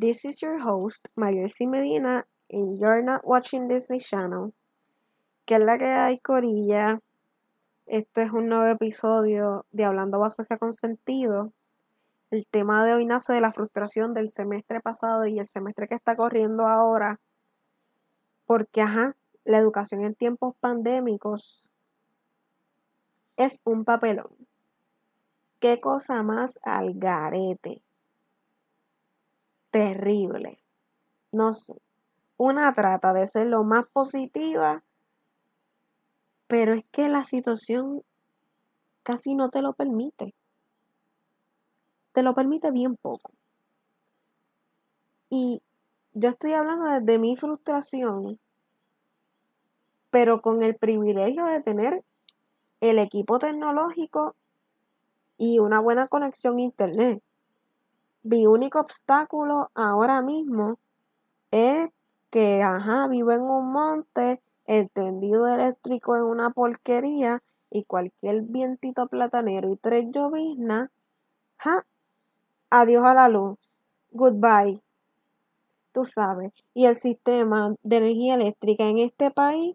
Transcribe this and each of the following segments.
This is your host, Marielsi Medina, and you're not watching Disney Channel. ¿Qué es la que hay, Corilla? Este es un nuevo episodio de Hablando Basofia con Sentido. El tema de hoy nace de la frustración del semestre pasado y el semestre que está corriendo ahora. Porque, ajá, la educación en tiempos pandémicos es un papelón. ¿Qué cosa más al garete? Terrible. No sé. Una trata de ser lo más positiva, pero es que la situación casi no te lo permite. Te lo permite bien poco. Y yo estoy hablando desde mi frustración, pero con el privilegio de tener el equipo tecnológico y una buena conexión a internet. Mi único obstáculo ahora mismo es que, ajá, vivo en un monte, el tendido eléctrico es una porquería y cualquier vientito platanero y tres lloviznas, ja, adiós a la luz, goodbye, tú sabes. Y el sistema de energía eléctrica en este país,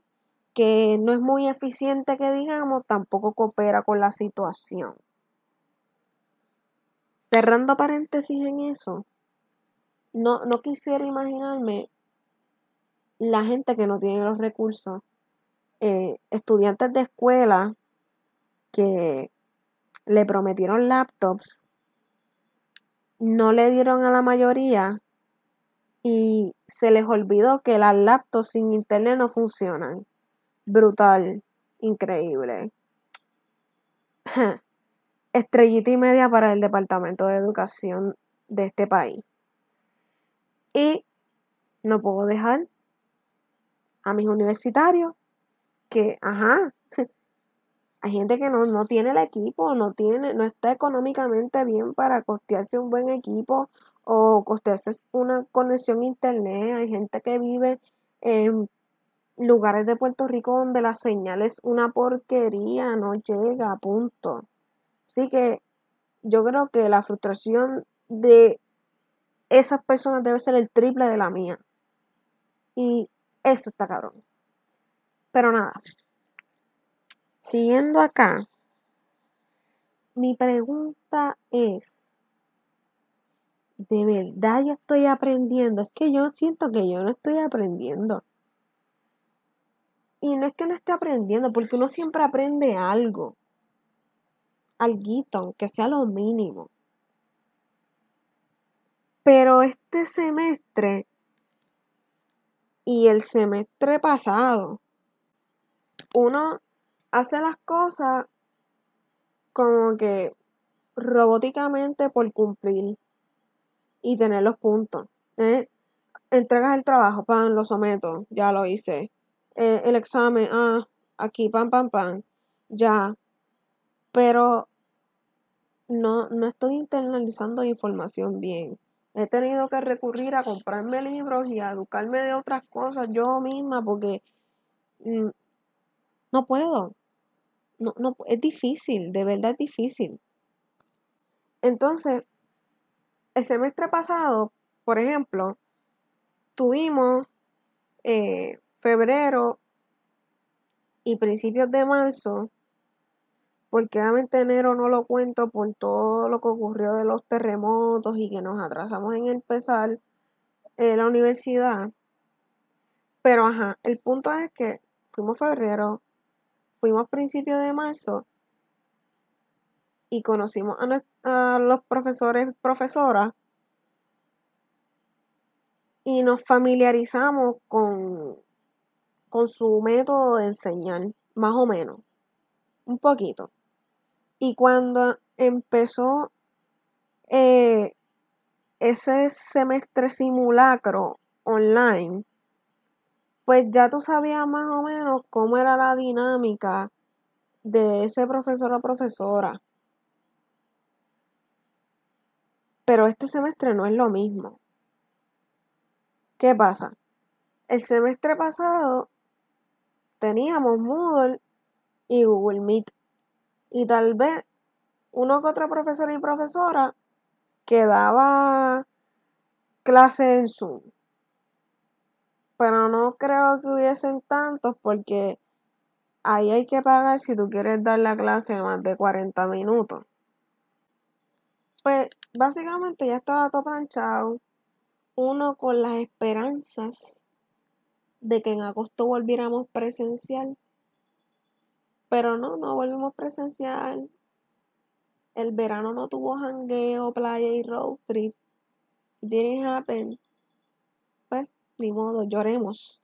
que no es muy eficiente que digamos, tampoco coopera con la situación. Cerrando paréntesis en eso, no, no quisiera imaginarme la gente que no tiene los recursos, eh, estudiantes de escuela que le prometieron laptops, no le dieron a la mayoría y se les olvidó que las laptops sin internet no funcionan. Brutal, increíble. estrellita y media para el Departamento de Educación de este país. Y no puedo dejar a mis universitarios que, ajá, hay gente que no, no tiene el equipo, no tiene, no está económicamente bien para costearse un buen equipo o costearse una conexión a internet. Hay gente que vive en lugares de Puerto Rico donde la señal es una porquería, no llega, punto. Así que yo creo que la frustración de esas personas debe ser el triple de la mía. Y eso está cabrón. Pero nada. Siguiendo acá, mi pregunta es, ¿de verdad yo estoy aprendiendo? Es que yo siento que yo no estoy aprendiendo. Y no es que no esté aprendiendo, porque uno siempre aprende algo. Alguito, aunque sea lo mínimo. Pero este semestre y el semestre pasado, uno hace las cosas como que robóticamente por cumplir y tener los puntos. ¿eh? Entregas el trabajo, pan, lo someto, ya lo hice. Eh, el examen, ah, aquí, pam, pam, pam, ya. Pero no, no estoy internalizando información bien. He tenido que recurrir a comprarme libros y a educarme de otras cosas yo misma porque mm, no puedo. No, no, es difícil, de verdad es difícil. Entonces, el semestre pasado, por ejemplo, tuvimos eh, febrero y principios de marzo porque obviamente enero no lo cuento por todo lo que ocurrió de los terremotos y que nos atrasamos en empezar eh, la universidad. Pero ajá, el punto es que fuimos febrero, fuimos principios de marzo y conocimos a, a los profesores, profesoras y nos familiarizamos con, con su método de enseñar, más o menos, un poquito. Y cuando empezó eh, ese semestre simulacro online, pues ya tú sabías más o menos cómo era la dinámica de ese profesor o profesora. Pero este semestre no es lo mismo. ¿Qué pasa? El semestre pasado teníamos Moodle y Google Meet y tal vez uno que otro profesor y profesora que daba clase en Zoom. Pero no creo que hubiesen tantos porque ahí hay que pagar si tú quieres dar la clase más de 40 minutos. Pues básicamente ya estaba todo planchado. Uno con las esperanzas de que en agosto volviéramos presencial. Pero no, no volvimos presencial. El verano no tuvo jangueo, playa y road trip. It didn't happen. Pues, ni modo, lloremos.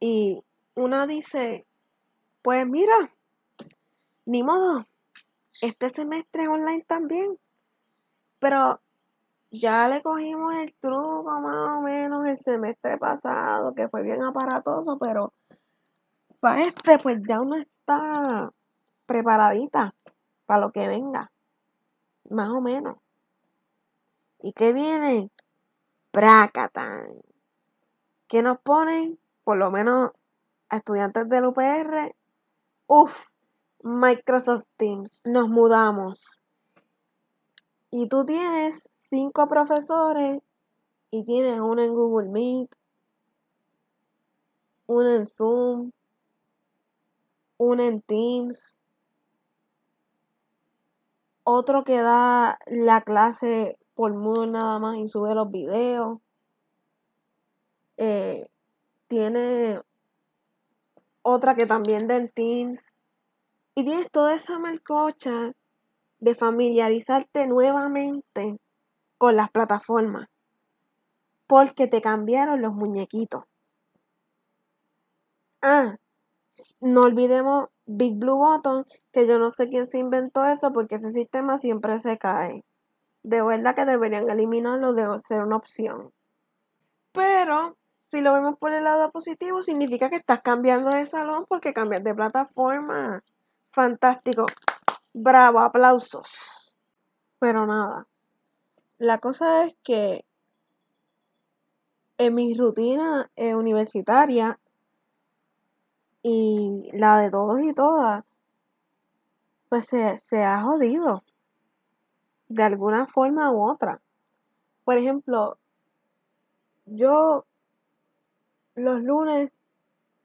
Y una dice, pues mira, ni modo, este semestre online también. Pero ya le cogimos el truco más o menos el semestre pasado, que fue bien aparatoso, pero para este pues ya uno está preparadita para lo que venga. Más o menos. ¿Y qué viene? Pracatan. ¿Qué nos ponen? Por lo menos a estudiantes del UPR. Uf, Microsoft Teams. Nos mudamos. Y tú tienes cinco profesores y tienes uno en Google Meet, uno en Zoom, uno en Teams, otro que da la clase por Moodle nada más y sube los videos. Eh, tiene otra que también da en Teams. Y tienes toda esa malcocha de familiarizarte nuevamente con las plataformas. Porque te cambiaron los muñequitos. Ah, no olvidemos Big Blue Button, que yo no sé quién se inventó eso porque ese sistema siempre se cae. De verdad que deberían eliminarlo de ser una opción. Pero si lo vemos por el lado positivo, significa que estás cambiando de salón porque cambias de plataforma. Fantástico. Bravo, aplausos. Pero nada. La cosa es que en mi rutina eh, universitaria y la de todos y todas, pues se, se ha jodido de alguna forma u otra. Por ejemplo, yo los lunes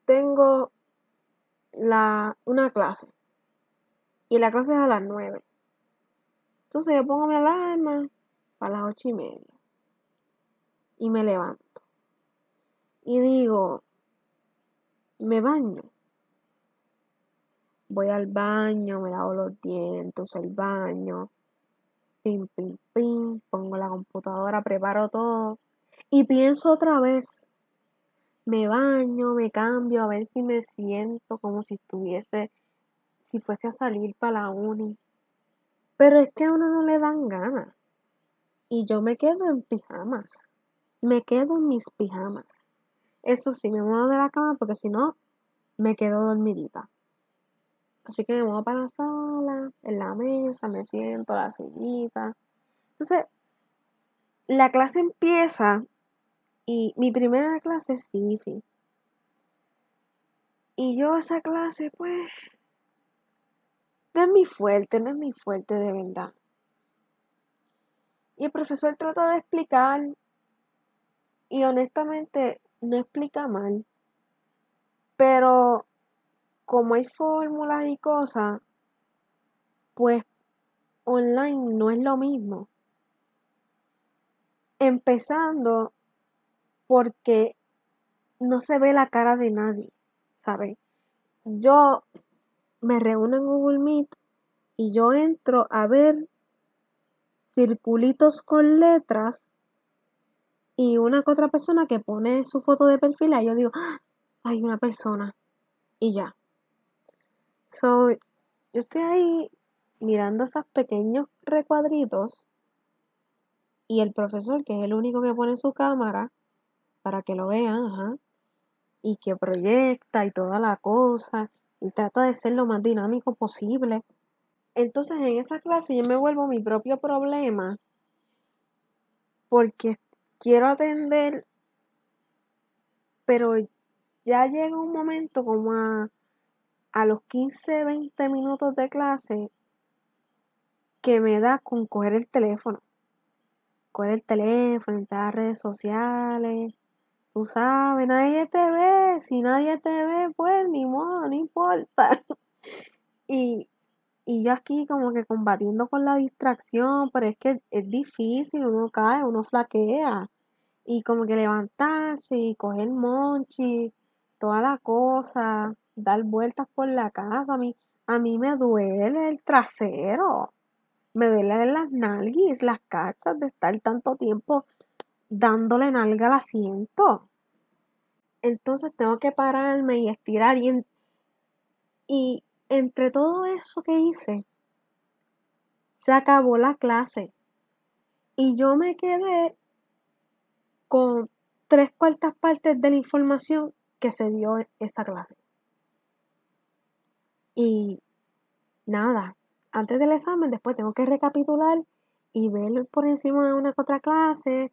tengo la, una clase y la clase es a las 9. Entonces yo pongo mi alarma a las ocho y media y me levanto y digo, me baño. Voy al baño, me lavo los dientes, el baño, pim, pim, pim, pongo la computadora, preparo todo y pienso otra vez. Me baño, me cambio a ver si me siento como si estuviese, si fuese a salir para la uni. Pero es que a uno no le dan ganas. Y yo me quedo en pijamas. Me quedo en mis pijamas. Eso sí, me muevo de la cama porque si no, me quedo dormidita. Así que me muevo para la sala, en la mesa, me siento, la sillita. Entonces, la clase empieza y mi primera clase es SIFI. Y yo esa clase, pues, no es mi fuerte, no es mi fuerte de verdad. Y el profesor trata de explicar y honestamente no explica mal. Pero como hay fórmulas y cosas, pues online no es lo mismo. Empezando porque no se ve la cara de nadie, ¿sabes? Yo me reúno en Google Meet y yo entro a ver circulitos con letras y una otra persona que pone su foto de perfil y yo digo, ¡Ah! hay una persona y ya. So, yo estoy ahí mirando esos pequeños recuadritos y el profesor, que es el único que pone su cámara para que lo vean, ajá, y que proyecta y toda la cosa, y trata de ser lo más dinámico posible. Entonces en esa clase yo me vuelvo mi propio problema porque quiero atender, pero ya llega un momento como a, a los 15, 20 minutos de clase que me da con coger el teléfono. coger el teléfono, entrar a redes sociales. Tú sabes, nadie te ve. Si nadie te ve, pues ni modo, no importa. y, y yo aquí como que combatiendo con la distracción, pero es que es difícil, uno cae, uno flaquea. Y como que levantarse y coger monchi, toda la cosa, dar vueltas por la casa. A mí, a mí me duele el trasero, me duelen las nalguis, las cachas de estar tanto tiempo dándole nalga al asiento. Entonces tengo que pararme y estirar y entre todo eso que hice, se acabó la clase. Y yo me quedé con tres cuartas partes de la información que se dio en esa clase. Y nada, antes del examen, después tengo que recapitular y ver por encima de una otra clase,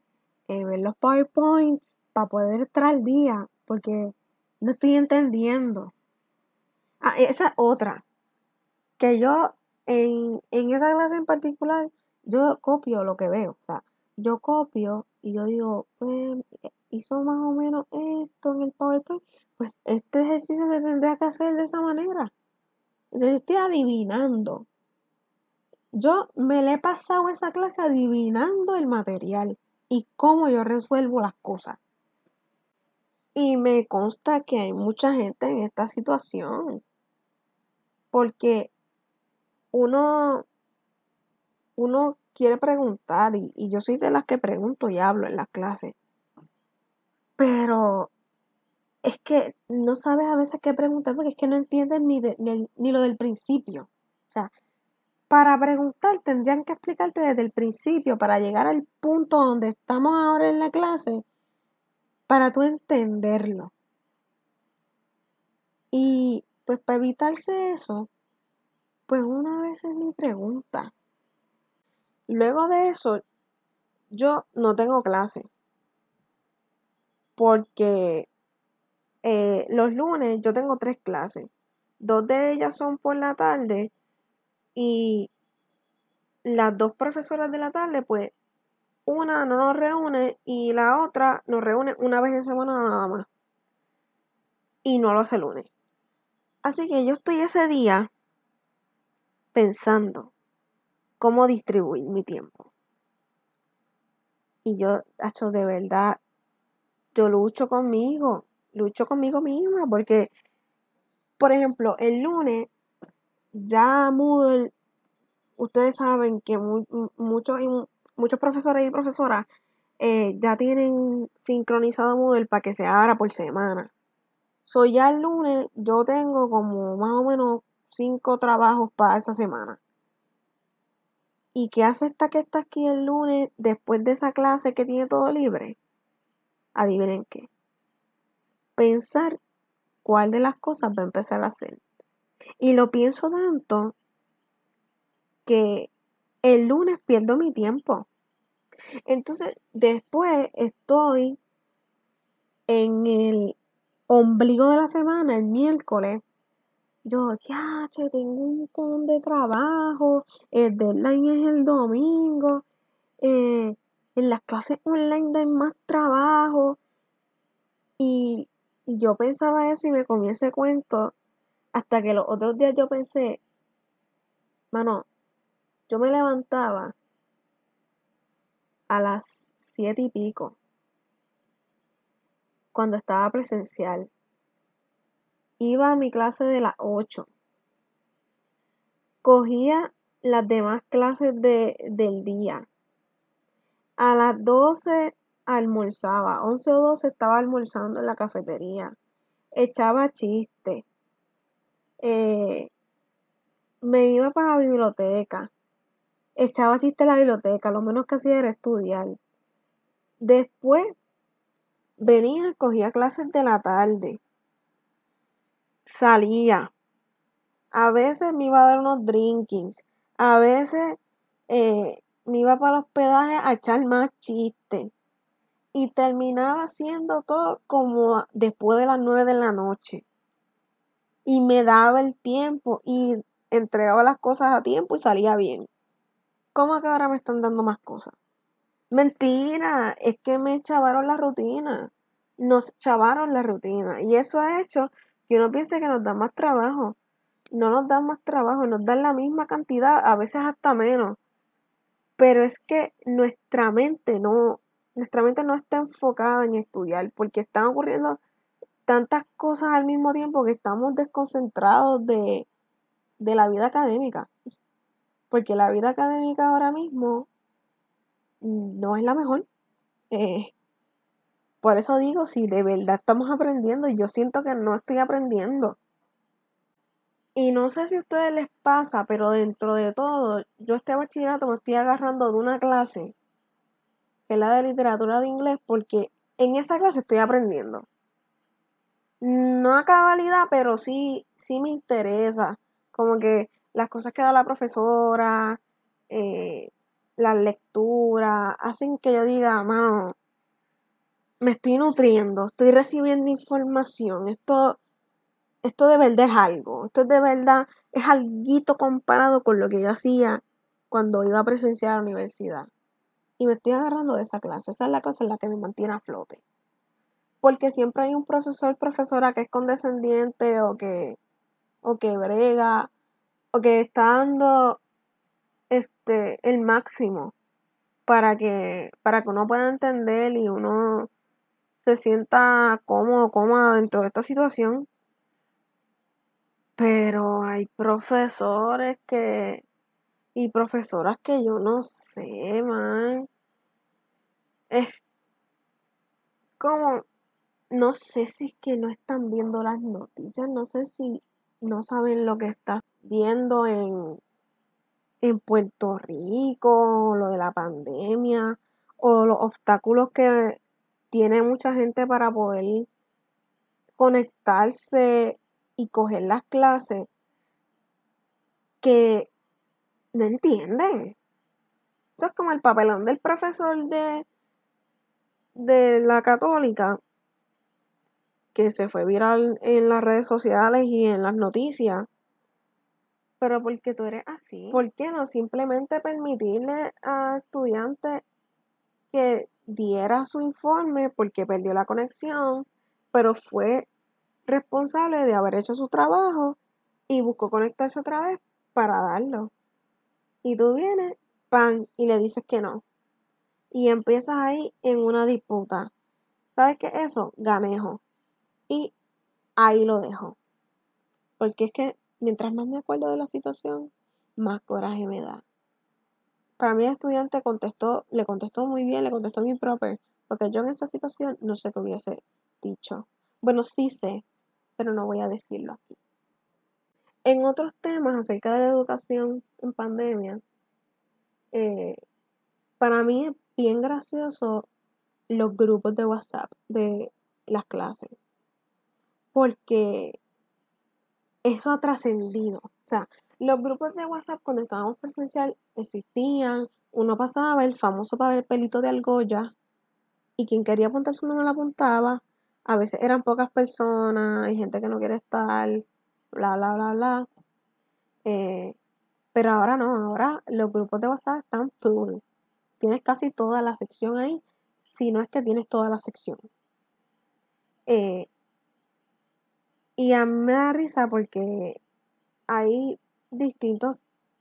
eh, ver los PowerPoints para poder estar al día, porque no estoy entendiendo. Ah, esa otra, que yo en, en esa clase en particular, yo copio lo que veo. O sea, yo copio y yo digo, pues hizo más o menos esto en el PowerPoint, pues este ejercicio se tendría que hacer de esa manera. Yo estoy adivinando. Yo me le he pasado esa clase adivinando el material y cómo yo resuelvo las cosas. Y me consta que hay mucha gente en esta situación. Porque uno, uno quiere preguntar y, yo soy de las que pregunto y hablo en las clases. Pero es que no sabes a veces qué preguntar porque es que no entiendes ni, ni, lo del principio. O sea, para preguntar tendrían que explicarte desde el principio para llegar al punto donde estamos ahora en la clase para tú entenderlo. Y pues para evitarse eso, pues una vez es mi pregunta. Luego de eso, yo no tengo clase. Porque eh, los lunes yo tengo tres clases. Dos de ellas son por la tarde y las dos profesoras de la tarde, pues una no nos reúne y la otra nos reúne una vez en semana nada más. Y no lo hace lunes. Así que yo estoy ese día pensando cómo distribuir mi tiempo. Y yo, hecho de verdad, yo lucho conmigo, lucho conmigo misma, porque, por ejemplo, el lunes ya Moodle, ustedes saben que muchos, muchos profesores y profesoras eh, ya tienen sincronizado Moodle para que se abra por semana. Soy ya el lunes, yo tengo como más o menos cinco trabajos para esa semana. ¿Y qué hace esta que está aquí el lunes después de esa clase que tiene todo libre? Adivinen qué. Pensar cuál de las cosas va a empezar a hacer. Y lo pienso tanto que el lunes pierdo mi tiempo. Entonces, después estoy en el ombligo de la semana, el miércoles, yo, ya, tengo un montón de trabajo, el deadline es el domingo, eh, en las clases online hay más trabajo. Y, y yo pensaba eso y me comí ese cuento hasta que los otros días yo pensé, mano, yo me levantaba a las siete y pico cuando estaba presencial Iba a mi clase de las 8. Cogía las demás clases de, del día. A las 12 almorzaba. 11 o 12 estaba almorzando en la cafetería. Echaba chistes. Eh, me iba para la biblioteca. Echaba chistes en la biblioteca. Lo menos que hacía era estudiar. Después venía, cogía clases de la tarde salía. A veces me iba a dar unos drinkings. A veces eh, me iba para el hospedaje a echar más chistes. Y terminaba haciendo todo como después de las nueve de la noche. Y me daba el tiempo y entregaba las cosas a tiempo y salía bien. ¿Cómo que ahora me están dando más cosas? Mentira, es que me chavaron la rutina. Nos chavaron la rutina. Y eso ha hecho que uno piense que nos da más trabajo. No nos dan más trabajo, nos dan la misma cantidad, a veces hasta menos. Pero es que nuestra mente no, nuestra mente no está enfocada en estudiar, porque están ocurriendo tantas cosas al mismo tiempo que estamos desconcentrados de, de la vida académica. Porque la vida académica ahora mismo no es la mejor. Eh, por eso digo, si de verdad estamos aprendiendo, yo siento que no estoy aprendiendo. Y no sé si a ustedes les pasa, pero dentro de todo, yo este bachillerato me estoy agarrando de una clase, que es la de literatura de inglés, porque en esa clase estoy aprendiendo. No a cabalidad, pero sí, sí me interesa. Como que las cosas que da la profesora, eh, las lecturas, hacen que yo diga, mano, me estoy nutriendo, estoy recibiendo información, esto, esto de verdad es algo, esto de verdad es algo comparado con lo que yo hacía cuando iba a presenciar la universidad. Y me estoy agarrando de esa clase, esa es la clase en la que me mantiene a flote. Porque siempre hay un profesor, profesora que es condescendiente o que, o que brega, o que está dando este, el máximo para que, para que uno pueda entender y uno se sienta cómodo, cómoda dentro de esta situación. Pero hay profesores que. y profesoras que yo no sé, man. Es como. No sé si es que no están viendo las noticias, no sé si no saben lo que está viendo en, en Puerto Rico, lo de la pandemia, o los obstáculos que tiene mucha gente para poder conectarse y coger las clases que no entienden. Eso es como el papelón del profesor de, de la católica que se fue viral en las redes sociales y en las noticias. Pero porque tú eres así, ¿por qué no simplemente permitirle a estudiantes que diera su informe porque perdió la conexión, pero fue responsable de haber hecho su trabajo y buscó conectarse otra vez para darlo. Y tú vienes, pan, y le dices que no. Y empiezas ahí en una disputa. ¿Sabes qué? Eso, ganejo. Y ahí lo dejo. Porque es que mientras más me acuerdo de la situación, más coraje me da. Para mí el estudiante contestó, le contestó muy bien, le contestó muy proper, porque yo en esa situación no sé qué hubiese dicho. Bueno, sí sé, pero no voy a decirlo aquí. En otros temas acerca de la educación en pandemia, eh, para mí es bien gracioso los grupos de WhatsApp de las clases, porque eso ha trascendido. O sea, los grupos de WhatsApp cuando estábamos presencial existían. Uno pasaba el famoso pelito de argolla y quien quería apuntar su número lo apuntaba. A veces eran pocas personas, hay gente que no quiere estar, bla, bla, bla, bla. Eh, pero ahora no, ahora los grupos de WhatsApp están full. Tienes casi toda la sección ahí, si no es que tienes toda la sección. Eh, y a mí me da risa porque hay distintos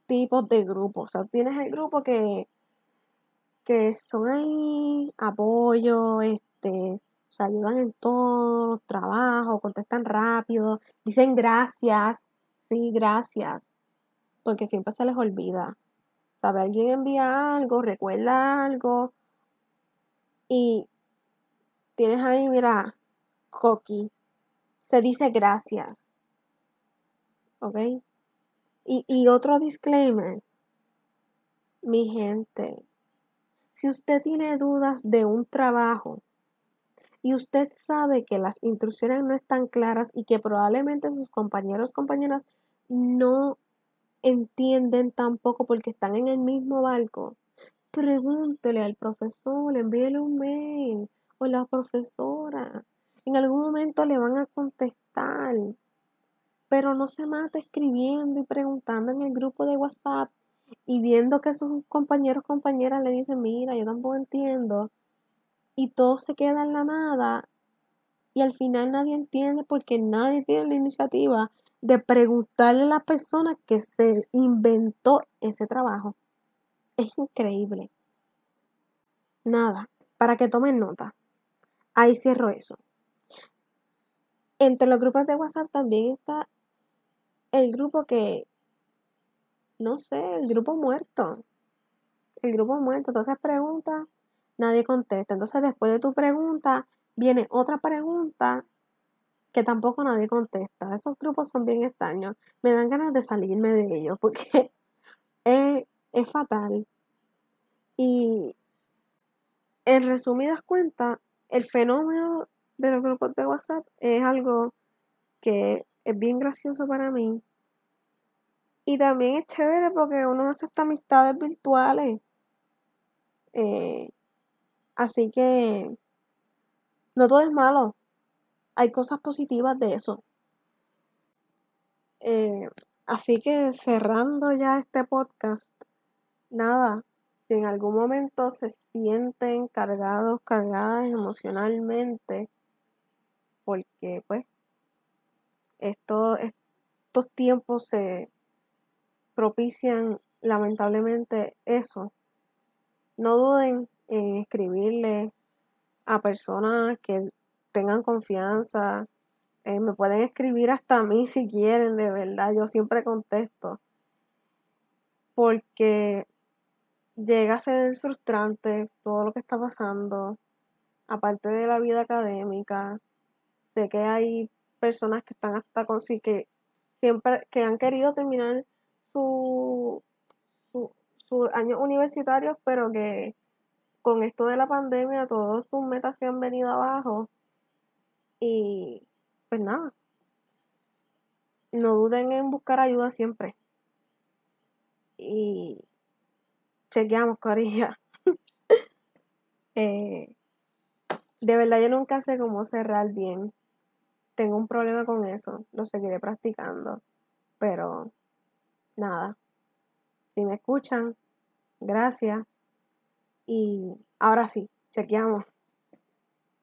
tipos de grupos. O sea, tienes el grupo que, que son ahí apoyo, este, se ayudan en todos los trabajos, contestan rápido, dicen gracias, sí, gracias, porque siempre se les olvida. Sabe, alguien envía algo, recuerda algo, y tienes ahí, mira, Coqui, se dice gracias. ¿Ok? Y, otro disclaimer, mi gente, si usted tiene dudas de un trabajo y usted sabe que las instrucciones no están claras y que probablemente sus compañeros compañeras no entienden tampoco porque están en el mismo barco, pregúntele al profesor, envíele un mail o la profesora. En algún momento le van a contestar. Pero no se mate escribiendo y preguntando en el grupo de WhatsApp y viendo que sus compañeros compañeras le dicen, mira, yo tampoco entiendo, y todo se queda en la nada, y al final nadie entiende porque nadie tiene la iniciativa de preguntarle a la persona que se inventó ese trabajo. Es increíble. Nada, para que tomen nota. Ahí cierro eso. Entre los grupos de WhatsApp también está el grupo que, no sé, el grupo muerto. El grupo muerto. Entonces pregunta, nadie contesta. Entonces después de tu pregunta viene otra pregunta que tampoco nadie contesta. Esos grupos son bien extraños. Me dan ganas de salirme de ellos porque es, fatal. Y en resumidas cuentas, el fenómeno de los grupos de WhatsApp es algo que es bien gracioso para mí. Y también es chévere porque uno hace estas amistades virtuales. Eh, así que no todo es malo. Hay cosas positivas de eso. Eh, así que cerrando ya este podcast, nada, si en algún momento se sienten cargados, cargadas emocionalmente, porque pues estos tiempos se propician lamentablemente eso. No duden en escribirle a personas que tengan confianza. Eh, me pueden escribir hasta a mí si quieren, de verdad. Yo siempre contesto. Porque llega a ser frustrante todo lo que está pasando. Aparte de la vida académica, sé que hay personas que están hasta con sí que siempre que han querido terminar su, su, sus años universitarios, pero que con esto de la pandemia todas sus metas se han venido abajo. Y pues nada, no duden en buscar ayuda siempre. Y chequeamos, Corilla. eh, de verdad yo nunca sé cómo cerrar bien. Tengo un problema con eso. Lo seguiré practicando. Pero nada. Si me escuchan, gracias. Y ahora sí, chequeamos.